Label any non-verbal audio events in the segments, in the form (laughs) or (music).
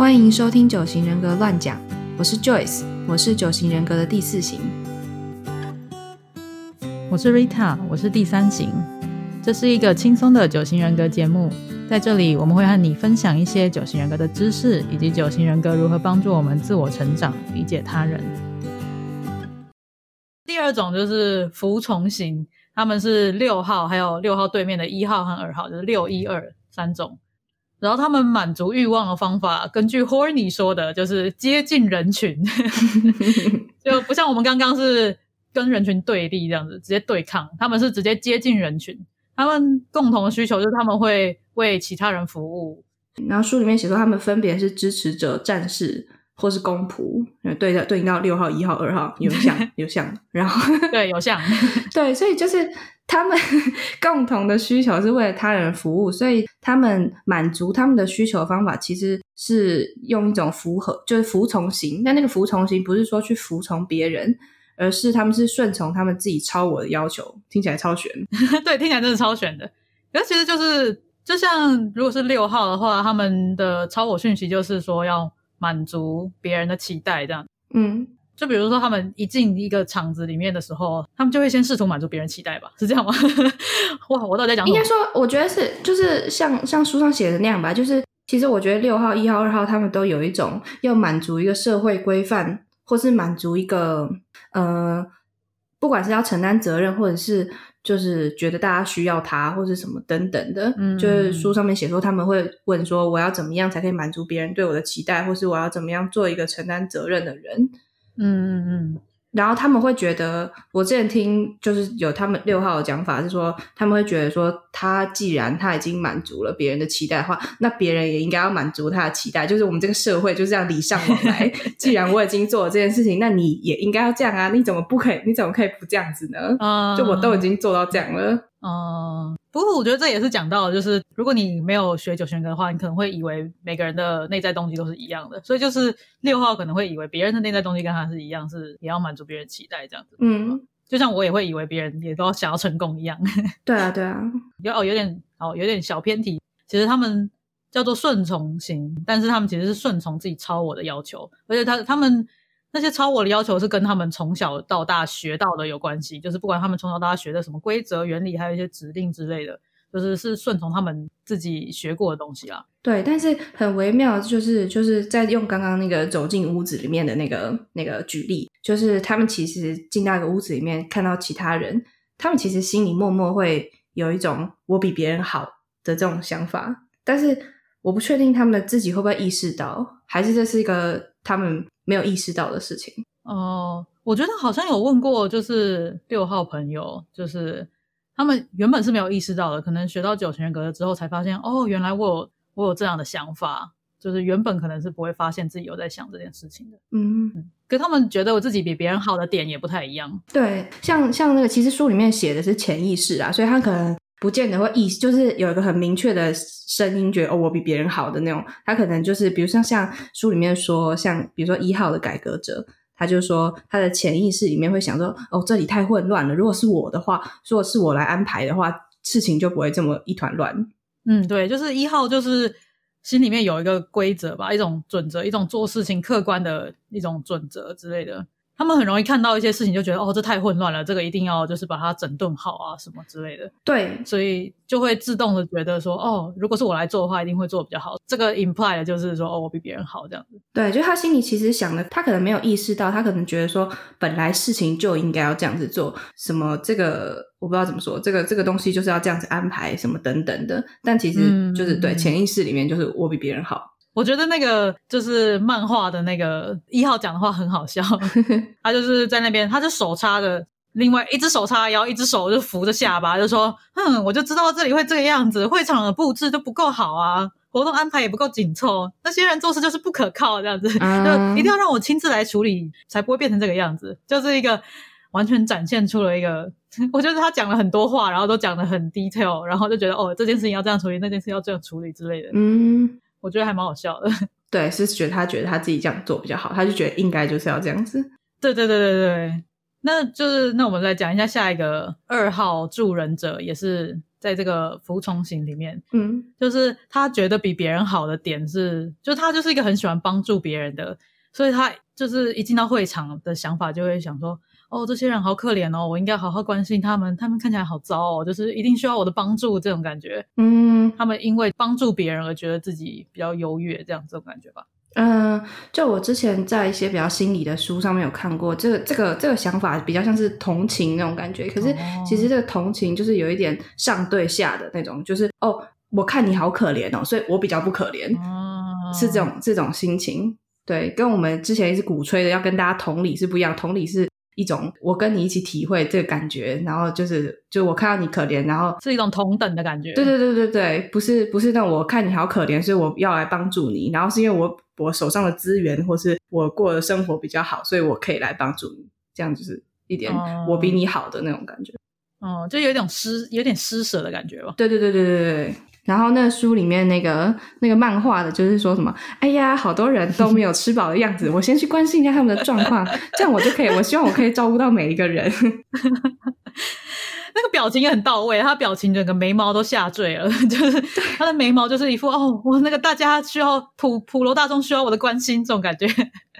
欢迎收听九型人格乱讲，我是 Joyce，我是九型人格的第四型。我是 Rita，我是第三型。这是一个轻松的九型人格节目，在这里我们会和你分享一些九型人格的知识，以及九型人格如何帮助我们自我成长、理解他人。第二种就是服从型，他们是六号，还有六号对面的一号和二号，就是六一二三种。然后他们满足欲望的方法，根据 Horny 说的，就是接近人群，(laughs) 就不像我们刚刚是跟人群对立这样子，直接对抗。他们是直接接近人群，他们共同的需求就是他们会为其他人服务。然后书里面写说，他们分别是支持者、战士或是公仆，对的，对应到六号、一号、二号，有像 (laughs) 有像，然后对有像，(laughs) 对，所以就是他们 (laughs) 共同的需求是为了他人服务，所以他们满足他们的需求的方法其实是用一种符合，就是服从型。但那个服从型不是说去服从别人，而是他们是顺从他们自己超我的要求，听起来超悬。对，听起来真的超悬的。可是其实就是，就像如果是六号的话，他们的超我讯息就是说要满足别人的期待，这样。嗯，就比如说，他们一进一个厂子里面的时候，他们就会先试图满足别人期待吧？(laughs) 是这样吗？(laughs) 哇，我到底在讲应该？说，我觉得是就是像像书上写的那样吧，就是其实我觉得六号、一号、二号他们都有一种要满足一个社会规范，或是满足一个呃，不管是要承担责任，或者是就是觉得大家需要他，或是什么等等的，嗯就是书上面写说他们会问说我要怎么样才可以满足别人对我的期待，或是我要怎么样做一个承担责任的人。嗯嗯嗯，然后他们会觉得，我之前听就是有他们六号的讲法是说，他们会觉得说，他既然他已经满足了别人的期待的话，那别人也应该要满足他的期待。就是我们这个社会就是这样礼尚往来。(laughs) 既然我已经做了这件事情，那你也应该要这样啊！你怎么不可以？你怎么可以不这样子呢？嗯就我都已经做到这样了。嗯，不过我觉得这也是讲到，就是如果你没有学九型人格的话，你可能会以为每个人的内在动机都是一样的，所以就是六号可能会以为别人的内在动机跟他是一样，是也要满足别人期待这样子。嗯，就像我也会以为别人也都想要成功一样。(laughs) 对啊，对啊，有哦，有点哦，有点小偏题。其实他们叫做顺从型，但是他们其实是顺从自己超我的要求，而且他他们那些超我的要求是跟他们从小到大学到的有关系，就是不管他们从小到大学的什么规则、原理，还有一些指令之类的，就是是顺从他们自己学过的东西啦。对，但是很微妙，就是就是在用刚刚那个走进屋子里面的那个那个举例，就是他们其实进到一个屋子里面，看到其他人，他们其实心里默默会有一种我比别人好的这种想法，但是我不确定他们自己会不会意识到，还是这是一个他们没有意识到的事情。哦、我觉得好像有问过，就是六号朋友，就是他们原本是没有意识到的，可能学到九型人格了之后才发现，哦，原来我有我有这样的想法，就是原本可能是不会发现自己有在想这件事情的。嗯，可他们觉得我自己比别人好的点也不太一样。对，像像那个，其实书里面写的是潜意识啊，所以他可能不见得会意，就是有一个很明确的声音，觉得哦，我比别人好的那种。他可能就是，比如像像书里面说，像比如说一号的改革者，他就说他的潜意识里面会想说，哦，这里太混乱了，如果是我的话，如果是我来安排的话，事情就不会这么一团乱。嗯，对，就是一号就是心里面有一个规则吧，一种准则，一种做事情客观的一种准则之类的。他们很容易看到一些事情，就觉得哦，这太混乱了，这个一定要就是把它整顿好啊，什么之类的。对，所以就会自动的觉得说，哦，如果是我来做的话，一定会做得比较好。这个 imply 的就是说，哦，我比别人好这样子。对，就他心里其实想的，他可能没有意识到，他可能觉得说，本来事情就应该要这样子做，什么这个我不知道怎么说，这个这个东西就是要这样子安排，什么等等的。但其实就是、嗯对潜意识里面就是我比别人好。我觉得那个就是漫画的那个一号讲的话很好笑，(laughs) 他就是在那边，他就手插着，另外一只手叉腰，一只手就扶着下巴，就说：“哼，我就知道这里会这个样子，会场的布置就不够好啊，活动安排也不够紧凑，那些人做事就是不可靠，这样子，嗯就一定要让我亲自来处理，才不会变成这个样子。”就是一个完全展现出了一个，(laughs) 我觉得他讲了很多话，然后都讲的很 detail，然后就觉得哦，这件事情要这样处理，那件事要这样处理之类的，嗯，我觉得还蛮好笑的。(laughs) 对，是觉得他觉得他自己这样做比较好，他就觉得应该就是要这样子。(laughs) 对对对对对，那就是那我们来讲一下下一个二号助人者，也是在这个服从型里面，嗯就是他觉得比别人好的点是，就他就是一个很喜欢帮助别人的，所以他就是一进到会场的想法就会想说，哦，这些人好可怜哦，我应该好好关心他们，他们看起来好糟哦，就是一定需要我的帮助这种感觉。嗯他们因为帮助别人而觉得自己比较优越，这样这种感觉吧。嗯，就我之前在一些比较心理的书上面有看过，这个这个这个想法比较像是同情那种感觉。可是哦其实这个同情就是有一点上对下的那种，就是哦，我看你好可怜哦，所以我比较不可怜，哦，是这种这种心情。对，跟我们之前一直鼓吹的要跟大家同理是不一样，同理是一种我跟你一起体会这个感觉，然后就是就我看到你可怜，然后是一种同等的感觉。对对对对对，不是不是那种我看你好可怜，所以我要来帮助你，然后是因为我我手上的资源或是我过的生活比较好，所以我可以来帮助你，这样就是一点哦我比你好的那种感觉。哦，就有点施有点施舍的感觉吧。对对对对对对对。然后那个书里面那个那个漫画的，就是说什么，哎呀，好多人都没有吃饱的样子，我先去关心一下他们的状况，这样我就可以，我希望我可以照顾到每一个人。(laughs) 那个表情也很到位，他表情整个眉毛都下坠了，(laughs) 就是他的眉毛就是一副哦，我那个大家需要普普罗大众需要我的关心这种感觉。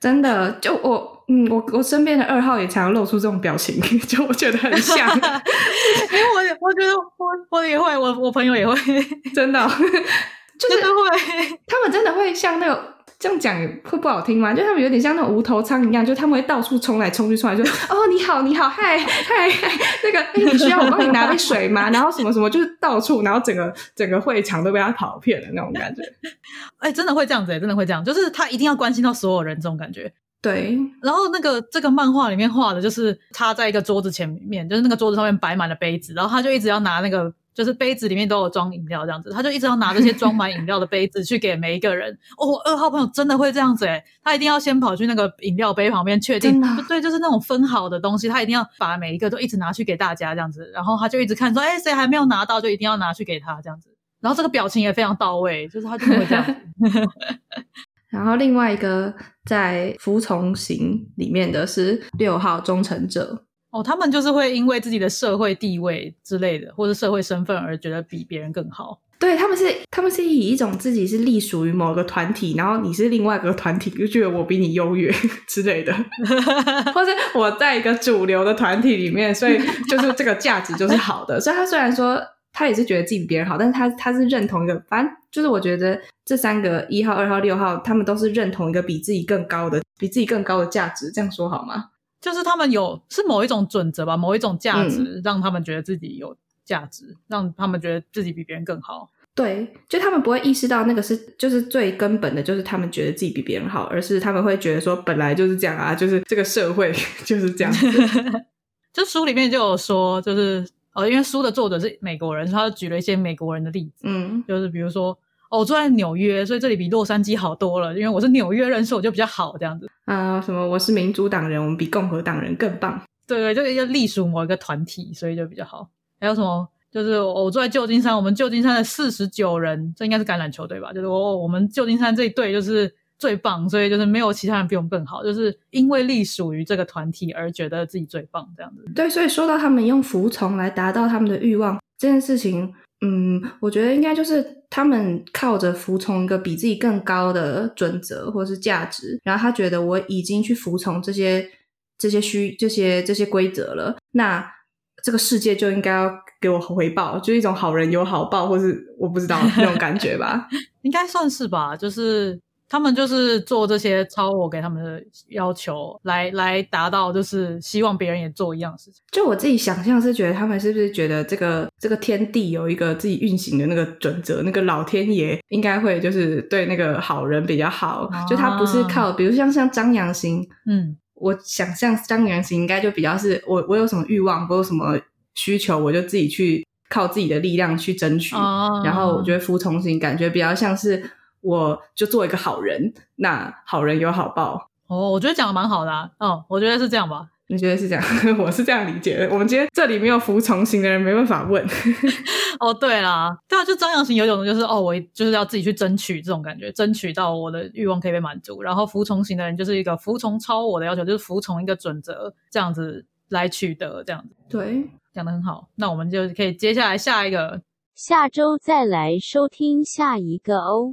真的，就我，嗯，我我身边的二号也常常露出这种表情，(laughs) 就我觉得很像，(laughs) 因为我也我觉得我我也会，我我朋友也会，(laughs) 真的，就是会。他们真的会像那个这样讲会不好听吗？就他们有点像那种无头苍蝇一样，就他们会到处冲来冲去，冲来就哦你好你好嗨嗨嗨，那个哎你需要我帮你拿杯水吗？然后什么什么就是到处，然后整个整个会场都被他跑遍了那种感觉。哎、真的会这样子、欸，真的会这样，就是他一定要关心到所有人这种感觉。对，然后那个这个漫画里面画的就是他在一个桌子前面，就是那个桌子上面摆满了杯子，然后他就一直要拿那个，就是杯子里面都有装饮料这样子，他就一直要拿这些装满饮料的杯子去给每一个人。(laughs) 哦，二号朋友真的会这样子诶，他一定要先跑去那个饮料杯旁边确定对，就是那种分好的东西，他一定要把每一个都一直拿去给大家这样子，然后他就一直看说，哎，谁还没有拿到，就一定要拿去给他这样子。然后这个表情也非常到位，就是他真的会这样子。(laughs) 然后另外一个在服从型里面的是六号忠诚者。哦，他们就是会因为自己的社会地位之类的，或者社会身份而觉得比别人更好。对他们是，他们是以一种自己是隶属于某个团体，然后你是另外一个团体，就觉得我比你优越 (laughs) 之类的，(laughs) 或是我在一个主流的团体里面，所以就是这个价值就是好的。所以他虽然说他也是觉得自己比别人好，但是他他是认同一个，反正就是我觉得这三个一号、二号、六号，他们都是认同一个比自己更高的、比自己更高的价值。这样说好吗？就是他们有是某一种准则吧，某一种价值，嗯让他们觉得自己有价值，让他们觉得自己比别人更好。对，就他们不会意识到那个是就是最根本的，就是他们觉得自己比别人好，而是他们会觉得说本来就是这样啊，就是这个社会 (laughs) 就是这样子。(laughs) 就书里面就有说，就是哦，因为书的作者是美国人，他就举了一些美国人的例子，嗯就是比如说。哦，我住在纽约，所以这里比洛杉矶好多了。因为我是纽约人，所以我就比较好这样子。啊、什么我是民主党人，我们比共和党人更棒。对对，就要隶属某一个团体，所以就比较好。还有什么？就是我住在旧金山，我们旧金山的四十九人，这应该是橄榄球队吧？就是我我们旧金山这一队就是最棒，所以就是没有其他人比我们更好，就是因为隶属于这个团体而觉得自己最棒这样子。对，所以说到他们用服从来达到他们的欲望这件事情，嗯，我觉得应该就是他们靠着服从一个比自己更高的准则或是价值，然后他觉得我已经去服从这些这些需这些这些规则了，那这个世界就应该要给我回报，就一种好人有好报，或是我不知道那种感觉吧。(laughs) 应该算是吧，就是他们就是做这些超我给他们的要求，来来达到就是希望别人也做一样的事情。就我自己想象是觉得他们是不是觉得这个这个天地有一个自己运行的那个准则，那个老天爷应该会就是对那个好人比较好，就他不是靠，比如像像张扬行，嗯，我想象张扬行应该就比较是我我有什么欲望，我有什么需求，我就自己去靠自己的力量去争取，哦然后我觉得服从型感觉比较像是我就做一个好人，那好人有好报。哦，我觉得讲的蛮好的啊，嗯，我觉得是这样吧。你觉得是这样？(laughs) 我是这样理解的。我们今天这里没有服从型的人，没办法问。(laughs) 哦，对啦，对啊，就张扬型有一种就是哦，我就是要自己去争取这种感觉，争取到我的欲望可以被满足。然后服从型的人就是一个服从超我的要求，就是服从一个准则这样子来取得，这样子对，讲的很好。那我们就可以接下来下一个下周再来收听下一个哦。